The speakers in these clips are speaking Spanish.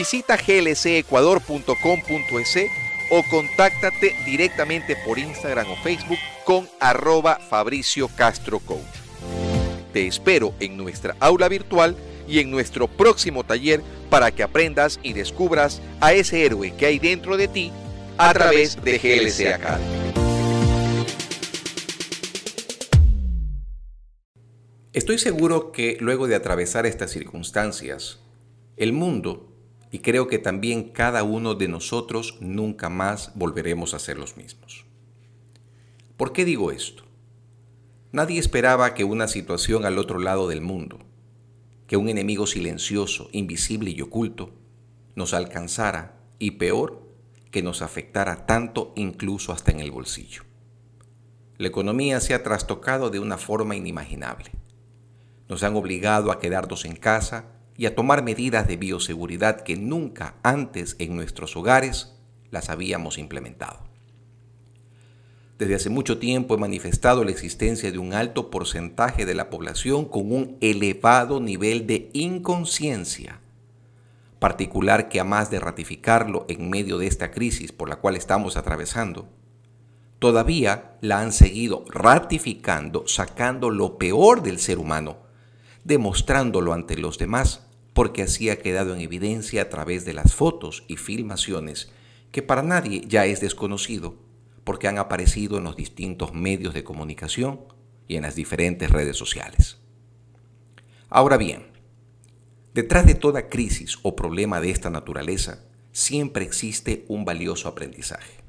Visita glcecuador.com.es o contáctate directamente por Instagram o Facebook con arroba Fabricio Castro Coach. Te espero en nuestra aula virtual y en nuestro próximo taller para que aprendas y descubras a ese héroe que hay dentro de ti a través de GLC Academy. Estoy seguro que luego de atravesar estas circunstancias, el mundo y creo que también cada uno de nosotros nunca más volveremos a ser los mismos. ¿Por qué digo esto? Nadie esperaba que una situación al otro lado del mundo, que un enemigo silencioso, invisible y oculto, nos alcanzara y peor, que nos afectara tanto incluso hasta en el bolsillo. La economía se ha trastocado de una forma inimaginable. Nos han obligado a quedarnos en casa y a tomar medidas de bioseguridad que nunca antes en nuestros hogares las habíamos implementado. Desde hace mucho tiempo he manifestado la existencia de un alto porcentaje de la población con un elevado nivel de inconsciencia, particular que a más de ratificarlo en medio de esta crisis por la cual estamos atravesando, todavía la han seguido ratificando, sacando lo peor del ser humano, demostrándolo ante los demás porque así ha quedado en evidencia a través de las fotos y filmaciones que para nadie ya es desconocido, porque han aparecido en los distintos medios de comunicación y en las diferentes redes sociales. Ahora bien, detrás de toda crisis o problema de esta naturaleza, siempre existe un valioso aprendizaje.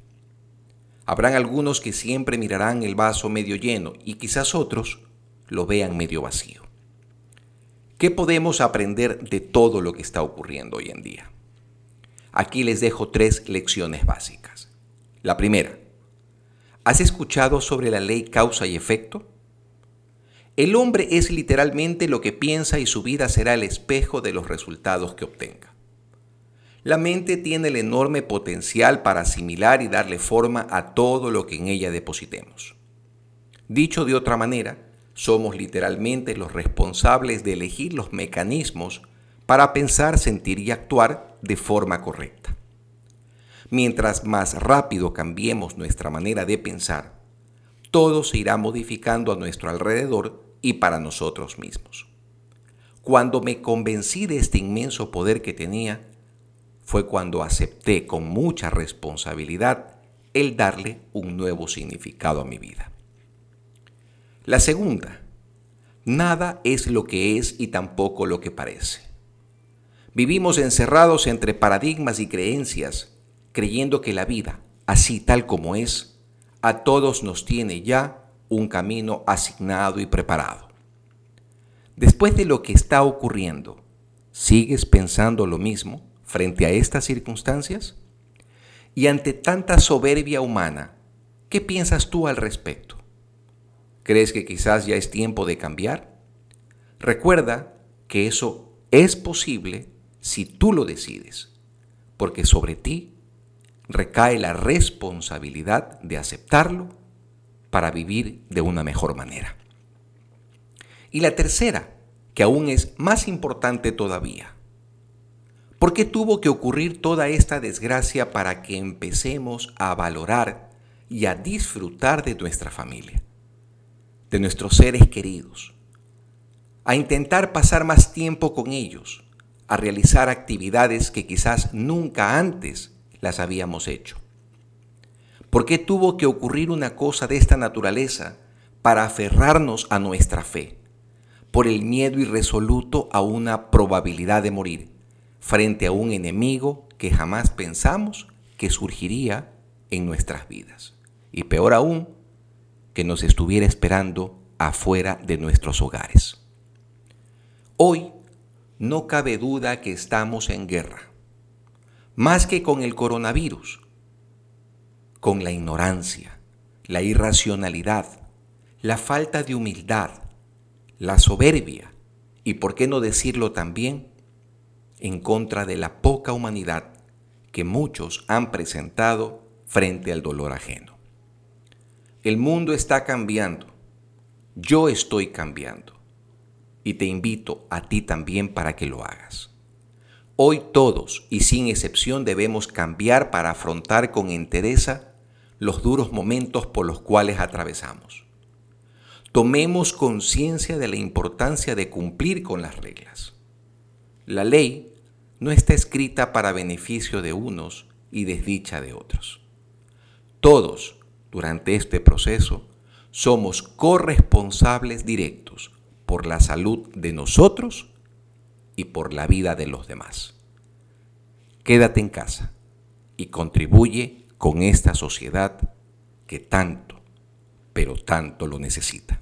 Habrán algunos que siempre mirarán el vaso medio lleno y quizás otros lo vean medio vacío. ¿Qué podemos aprender de todo lo que está ocurriendo hoy en día? Aquí les dejo tres lecciones básicas. La primera, ¿has escuchado sobre la ley causa y efecto? El hombre es literalmente lo que piensa y su vida será el espejo de los resultados que obtenga. La mente tiene el enorme potencial para asimilar y darle forma a todo lo que en ella depositemos. Dicho de otra manera, somos literalmente los responsables de elegir los mecanismos para pensar, sentir y actuar de forma correcta. Mientras más rápido cambiemos nuestra manera de pensar, todo se irá modificando a nuestro alrededor y para nosotros mismos. Cuando me convencí de este inmenso poder que tenía, fue cuando acepté con mucha responsabilidad el darle un nuevo significado a mi vida. La segunda, nada es lo que es y tampoco lo que parece. Vivimos encerrados entre paradigmas y creencias, creyendo que la vida, así tal como es, a todos nos tiene ya un camino asignado y preparado. Después de lo que está ocurriendo, ¿sigues pensando lo mismo frente a estas circunstancias? Y ante tanta soberbia humana, ¿qué piensas tú al respecto? ¿Crees que quizás ya es tiempo de cambiar? Recuerda que eso es posible si tú lo decides, porque sobre ti recae la responsabilidad de aceptarlo para vivir de una mejor manera. Y la tercera, que aún es más importante todavía. ¿Por qué tuvo que ocurrir toda esta desgracia para que empecemos a valorar y a disfrutar de nuestra familia? De nuestros seres queridos, a intentar pasar más tiempo con ellos, a realizar actividades que quizás nunca antes las habíamos hecho. ¿Por qué tuvo que ocurrir una cosa de esta naturaleza para aferrarnos a nuestra fe? Por el miedo irresoluto a una probabilidad de morir frente a un enemigo que jamás pensamos que surgiría en nuestras vidas. Y peor aún, que nos estuviera esperando afuera de nuestros hogares. Hoy no cabe duda que estamos en guerra, más que con el coronavirus, con la ignorancia, la irracionalidad, la falta de humildad, la soberbia y, por qué no decirlo también, en contra de la poca humanidad que muchos han presentado frente al dolor ajeno. El mundo está cambiando. Yo estoy cambiando. Y te invito a ti también para que lo hagas. Hoy todos y sin excepción debemos cambiar para afrontar con entereza los duros momentos por los cuales atravesamos. Tomemos conciencia de la importancia de cumplir con las reglas. La ley no está escrita para beneficio de unos y desdicha de otros. Todos, durante este proceso, somos corresponsables directos por la salud de nosotros y por la vida de los demás. Quédate en casa y contribuye con esta sociedad que tanto, pero tanto lo necesita.